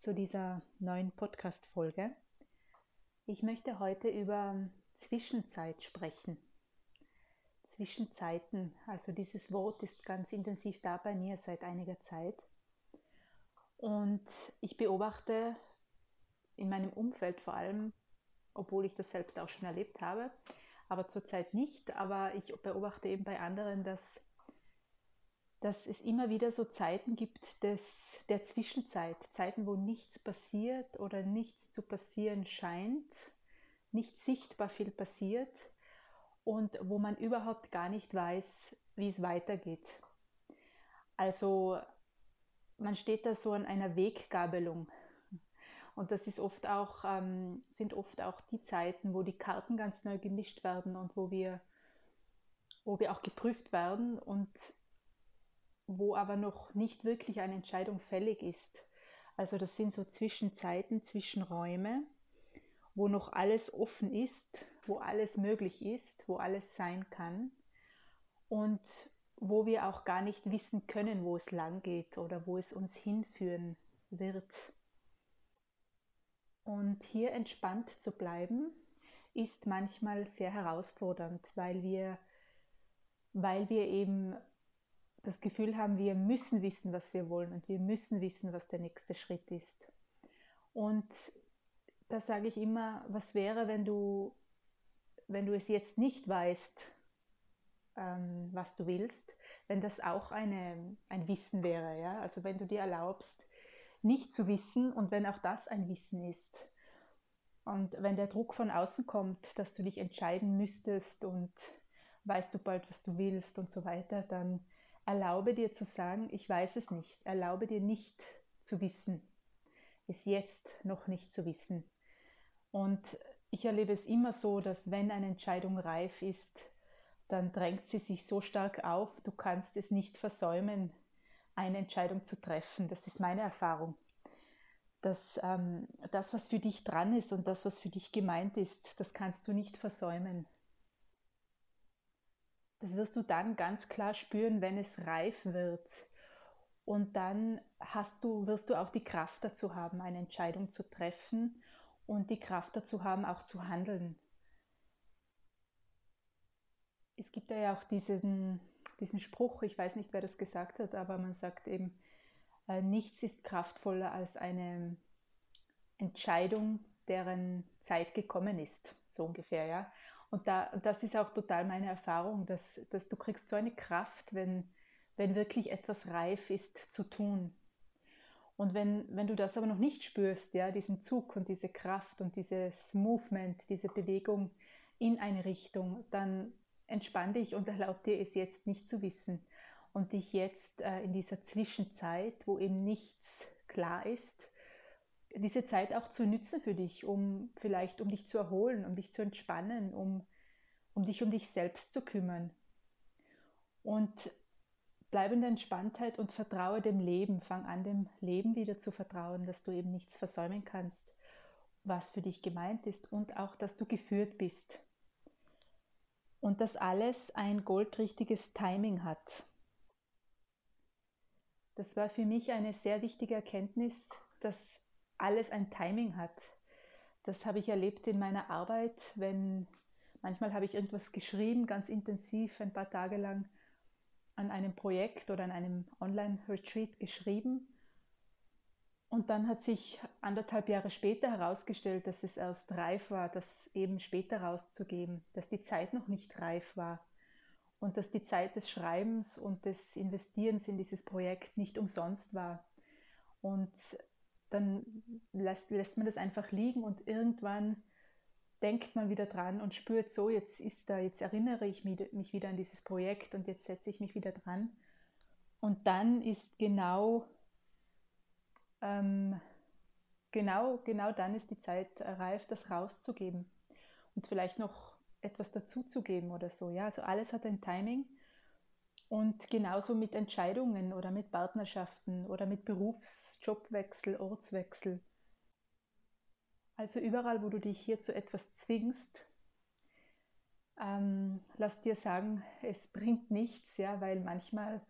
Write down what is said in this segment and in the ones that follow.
zu dieser neuen Podcast-Folge. Ich möchte heute über Zwischenzeit sprechen. Zwischenzeiten, also dieses Wort ist ganz intensiv da bei mir seit einiger Zeit. Und ich beobachte in meinem Umfeld vor allem, obwohl ich das selbst auch schon erlebt habe, aber zurzeit nicht, aber ich beobachte eben bei anderen, dass dass es immer wieder so Zeiten gibt des, der Zwischenzeit, Zeiten, wo nichts passiert oder nichts zu passieren scheint, nicht sichtbar viel passiert und wo man überhaupt gar nicht weiß, wie es weitergeht. Also man steht da so an einer Weggabelung. Und das ist oft auch, ähm, sind oft auch die Zeiten, wo die Karten ganz neu gemischt werden und wo wir, wo wir auch geprüft werden und wo aber noch nicht wirklich eine Entscheidung fällig ist. Also das sind so Zwischenzeiten, Zwischenräume, wo noch alles offen ist, wo alles möglich ist, wo alles sein kann und wo wir auch gar nicht wissen können, wo es lang geht oder wo es uns hinführen wird. Und hier entspannt zu bleiben, ist manchmal sehr herausfordernd, weil wir, weil wir eben das Gefühl haben, wir müssen wissen, was wir wollen und wir müssen wissen, was der nächste Schritt ist. Und da sage ich immer, was wäre, wenn du, wenn du es jetzt nicht weißt, ähm, was du willst, wenn das auch eine, ein Wissen wäre. Ja? Also wenn du dir erlaubst, nicht zu wissen und wenn auch das ein Wissen ist. Und wenn der Druck von außen kommt, dass du dich entscheiden müsstest und weißt du bald, was du willst und so weiter, dann Erlaube dir zu sagen, ich weiß es nicht. Erlaube dir nicht zu wissen. Es jetzt noch nicht zu wissen. Und ich erlebe es immer so, dass wenn eine Entscheidung reif ist, dann drängt sie sich so stark auf, du kannst es nicht versäumen, eine Entscheidung zu treffen. Das ist meine Erfahrung. Dass ähm, das, was für dich dran ist und das, was für dich gemeint ist, das kannst du nicht versäumen. Das wirst du dann ganz klar spüren, wenn es reif wird. Und dann hast du, wirst du auch die Kraft dazu haben, eine Entscheidung zu treffen und die Kraft dazu haben, auch zu handeln. Es gibt ja auch diesen, diesen Spruch, ich weiß nicht, wer das gesagt hat, aber man sagt eben, äh, nichts ist kraftvoller als eine Entscheidung, deren Zeit gekommen ist, so ungefähr, ja. Und da, das ist auch total meine Erfahrung, dass, dass du kriegst so eine Kraft, wenn, wenn wirklich etwas reif ist zu tun. Und wenn, wenn du das aber noch nicht spürst, ja, diesen Zug und diese Kraft und dieses Movement, diese Bewegung in eine Richtung, dann entspann dich und erlaub dir es jetzt nicht zu wissen und dich jetzt äh, in dieser Zwischenzeit, wo eben nichts klar ist, diese Zeit auch zu nützen für dich, um vielleicht um dich zu erholen, um dich zu entspannen, um, um dich um dich selbst zu kümmern. Und bleib in der Entspanntheit und vertraue dem Leben. Fang an, dem Leben wieder zu vertrauen, dass du eben nichts versäumen kannst, was für dich gemeint ist und auch, dass du geführt bist. Und dass alles ein goldrichtiges Timing hat. Das war für mich eine sehr wichtige Erkenntnis, dass alles ein Timing hat. Das habe ich erlebt in meiner Arbeit, wenn manchmal habe ich irgendwas geschrieben, ganz intensiv, ein paar Tage lang an einem Projekt oder an einem Online-Retreat geschrieben. Und dann hat sich anderthalb Jahre später herausgestellt, dass es erst reif war, das eben später rauszugeben, dass die Zeit noch nicht reif war und dass die Zeit des Schreibens und des Investierens in dieses Projekt nicht umsonst war. Und dann lässt, lässt man das einfach liegen und irgendwann denkt man wieder dran und spürt so, jetzt ist da, jetzt erinnere ich mich, wieder an dieses Projekt und jetzt setze ich mich wieder dran. Und dann ist genau, ähm, genau, genau dann ist die Zeit reif, das rauszugeben und vielleicht noch etwas dazuzugeben oder so. Ja, also alles hat ein Timing und genauso mit Entscheidungen oder mit Partnerschaften oder mit Berufsjobwechsel, Ortswechsel. Also überall, wo du dich hier zu etwas zwingst, ähm, lass dir sagen, es bringt nichts, ja, weil manchmal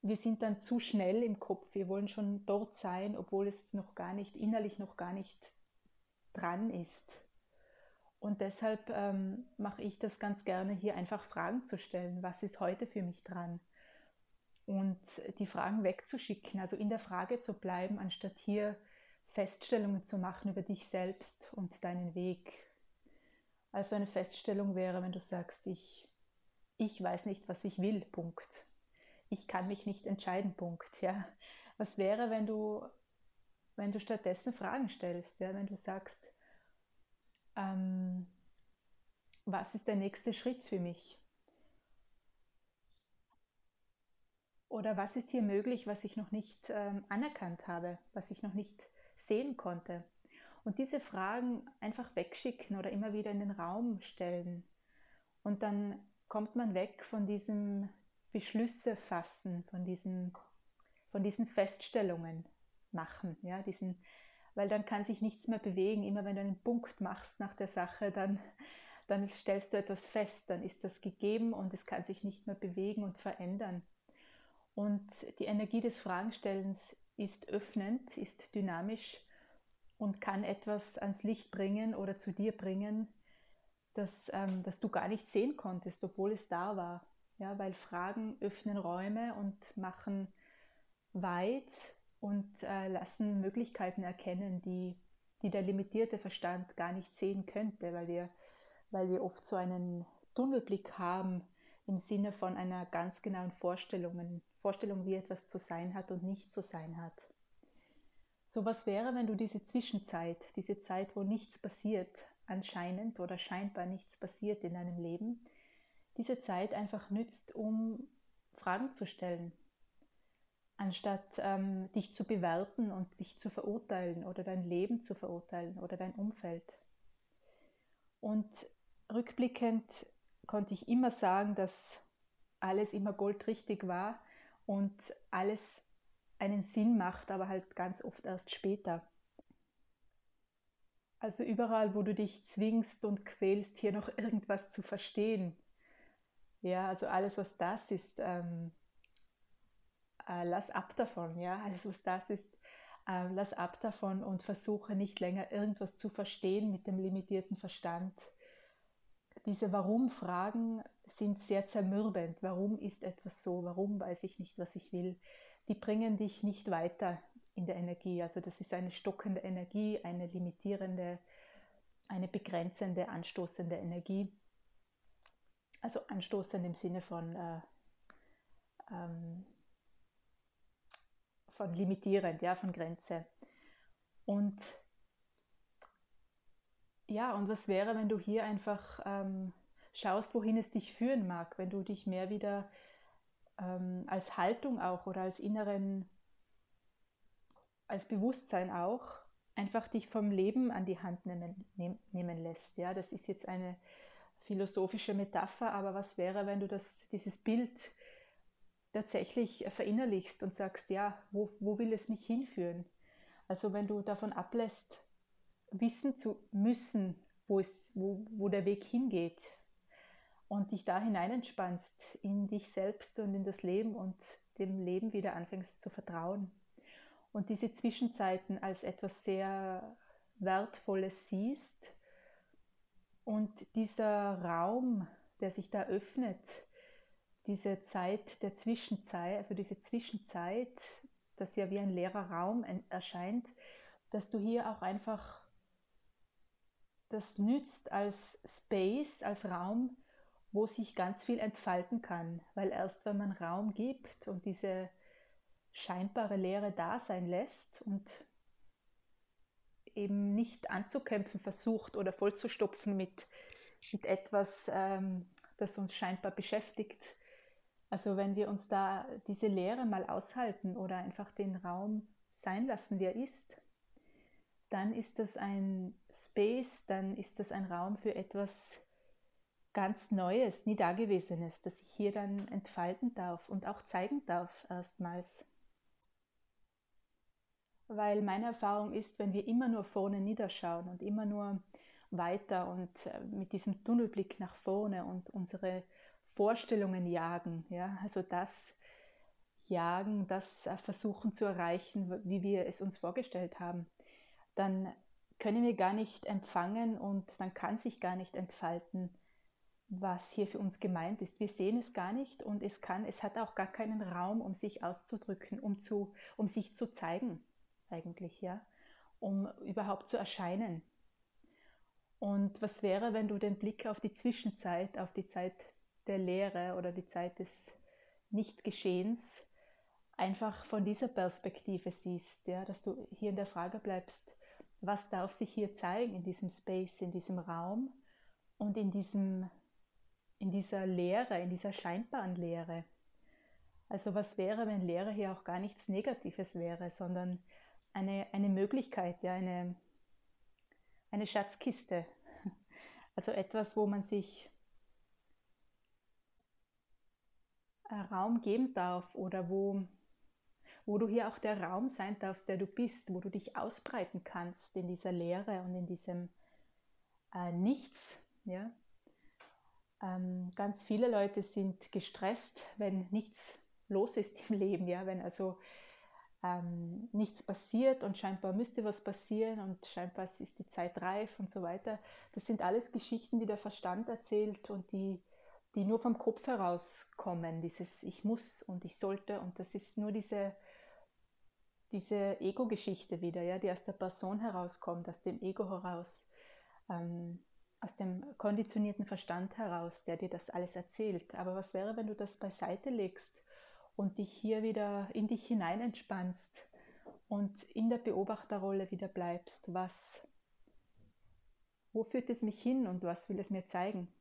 wir sind dann zu schnell im Kopf. Wir wollen schon dort sein, obwohl es noch gar nicht, innerlich noch gar nicht dran ist. Und deshalb ähm, mache ich das ganz gerne, hier einfach Fragen zu stellen. Was ist heute für mich dran? Und die Fragen wegzuschicken, also in der Frage zu bleiben, anstatt hier Feststellungen zu machen über dich selbst und deinen Weg. Also eine Feststellung wäre, wenn du sagst, ich, ich weiß nicht, was ich will, Punkt. Ich kann mich nicht entscheiden, Punkt. Ja. Was wäre, wenn du, wenn du stattdessen Fragen stellst, ja, wenn du sagst, ähm, was ist der nächste Schritt für mich? Oder was ist hier möglich, was ich noch nicht ähm, anerkannt habe, was ich noch nicht sehen konnte? Und diese Fragen einfach wegschicken oder immer wieder in den Raum stellen. Und dann kommt man weg von diesem Beschlüsse fassen, von diesen, von diesen Feststellungen machen, ja, diesen weil dann kann sich nichts mehr bewegen. Immer wenn du einen Punkt machst nach der Sache, dann, dann stellst du etwas fest, dann ist das gegeben und es kann sich nicht mehr bewegen und verändern. Und die Energie des Fragenstellens ist öffnend, ist dynamisch und kann etwas ans Licht bringen oder zu dir bringen, das, ähm, das du gar nicht sehen konntest, obwohl es da war. Ja, weil Fragen öffnen Räume und machen weit und äh, lassen Möglichkeiten erkennen, die, die der limitierte Verstand gar nicht sehen könnte, weil wir, weil wir oft so einen Tunnelblick haben im Sinne von einer ganz genauen Vorstellung, Vorstellung, wie etwas zu sein hat und nicht zu sein hat. So was wäre, wenn du diese Zwischenzeit, diese Zeit, wo nichts passiert, anscheinend oder scheinbar nichts passiert in deinem Leben, diese Zeit einfach nützt, um Fragen zu stellen, anstatt ähm, dich zu bewerten und dich zu verurteilen oder dein Leben zu verurteilen oder dein Umfeld. Und rückblickend konnte ich immer sagen, dass alles immer goldrichtig war und alles einen Sinn macht, aber halt ganz oft erst später. Also überall, wo du dich zwingst und quälst, hier noch irgendwas zu verstehen. Ja, also alles, was das ist, ähm, äh, lass ab davon, ja, alles was das ist, äh, lass ab davon und versuche nicht länger irgendwas zu verstehen mit dem limitierten Verstand. Diese Warum-Fragen sind sehr zermürbend. Warum ist etwas so? Warum weiß ich nicht, was ich will? Die bringen dich nicht weiter in der Energie. Also das ist eine stockende Energie, eine limitierende, eine begrenzende, anstoßende Energie. Also anstoßend im Sinne von äh, ähm, von limitierend, ja, von Grenze. Und ja, und was wäre, wenn du hier einfach ähm, schaust, wohin es dich führen mag, wenn du dich mehr wieder ähm, als Haltung auch oder als inneren, als Bewusstsein auch, einfach dich vom Leben an die Hand nehmen, nehm, nehmen lässt. Ja, das ist jetzt eine philosophische Metapher, aber was wäre, wenn du das, dieses Bild tatsächlich verinnerlichst und sagst, ja, wo, wo will es mich hinführen? Also wenn du davon ablässt, wissen zu müssen, wo, es, wo, wo der Weg hingeht und dich da hinein entspannst in dich selbst und in das Leben und dem Leben wieder anfängst zu vertrauen und diese Zwischenzeiten als etwas sehr Wertvolles siehst und dieser Raum, der sich da öffnet, diese Zeit der Zwischenzeit, also diese Zwischenzeit, das ja wie ein leerer Raum erscheint, dass du hier auch einfach das nützt als Space, als Raum, wo sich ganz viel entfalten kann. Weil erst wenn man Raum gibt und diese scheinbare Leere da sein lässt und eben nicht anzukämpfen versucht oder vollzustopfen mit, mit etwas, ähm, das uns scheinbar beschäftigt, also wenn wir uns da diese Leere mal aushalten oder einfach den Raum sein lassen, wie er ist, dann ist das ein Space, dann ist das ein Raum für etwas ganz Neues, nie Dagewesenes, das ich hier dann entfalten darf und auch zeigen darf erstmals. Weil meine Erfahrung ist, wenn wir immer nur vorne niederschauen und immer nur weiter und äh, mit diesem Tunnelblick nach vorne und unsere Vorstellungen jagen. Ja? Also das jagen, das äh, versuchen zu erreichen, wie wir es uns vorgestellt haben, dann können wir gar nicht empfangen und dann kann sich gar nicht entfalten, was hier für uns gemeint ist. Wir sehen es gar nicht und es kann, es hat auch gar keinen Raum, um sich auszudrücken, um zu, um sich zu zeigen, eigentlich, ja, um überhaupt zu erscheinen. Und was wäre, wenn du den Blick auf die Zwischenzeit, auf die Zeit der Lehre oder die Zeit des Nichtgeschehens einfach von dieser Perspektive siehst, ja, dass du hier in der Frage bleibst, was darf sich hier zeigen in diesem Space, in diesem Raum und in, diesem, in dieser Lehre, in dieser scheinbaren Lehre. Also was wäre, wenn Lehre hier auch gar nichts Negatives wäre, sondern eine, eine Möglichkeit, ja, eine, eine Schatzkiste. Also etwas, wo man sich Raum geben darf oder wo, wo du hier auch der Raum sein darfst, der du bist, wo du dich ausbreiten kannst in dieser Leere und in diesem äh, Nichts. Ja? Ähm, ganz viele Leute sind gestresst, wenn nichts los ist im Leben, ja? wenn also ähm, nichts passiert und scheinbar müsste was passieren und scheinbar ist die Zeit reif und so weiter. Das sind alles Geschichten, die der Verstand erzählt und die, die nur vom Kopf herauskommen. Dieses Ich muss und ich sollte und das ist nur diese, diese Ego-Geschichte wieder, ja, die aus der Person herauskommt, aus dem Ego heraus, ähm, aus dem konditionierten Verstand heraus, der dir das alles erzählt. Aber was wäre, wenn du das beiseite legst und dich hier wieder in dich hinein entspannst und in der Beobachterrolle wieder bleibst, was, wo führt es mich hin und was will es mir zeigen?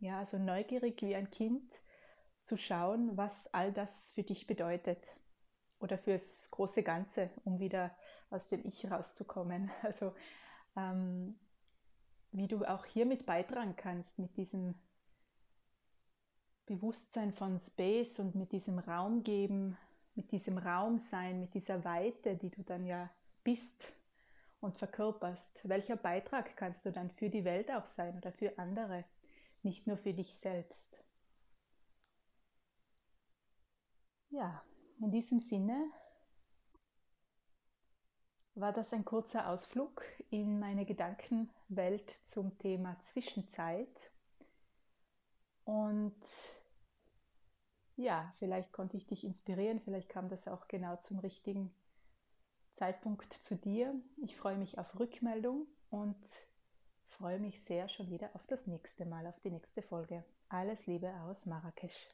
Ja, also neugierig wie ein Kind zu schauen, was all das für dich bedeutet oder fürs große Ganze, um wieder aus dem Ich rauszukommen. Also ähm, wie du auch hiermit beitragen kannst mit diesem Bewusstsein von Space und mit diesem Raum geben, mit diesem Raum sein, mit dieser Weite, die du dann ja bist und verkörperst. Welcher Beitrag kannst du dann für die Welt auch sein oder für andere, nicht nur für dich selbst? Ja, in diesem Sinne war das ein kurzer Ausflug in meine Gedankenwelt zum Thema Zwischenzeit. Und ja, vielleicht konnte ich dich inspirieren, vielleicht kam das auch genau zum richtigen Zeitpunkt zu dir. Ich freue mich auf Rückmeldung und freue mich sehr schon wieder auf das nächste Mal, auf die nächste Folge. Alles Liebe aus Marrakesch.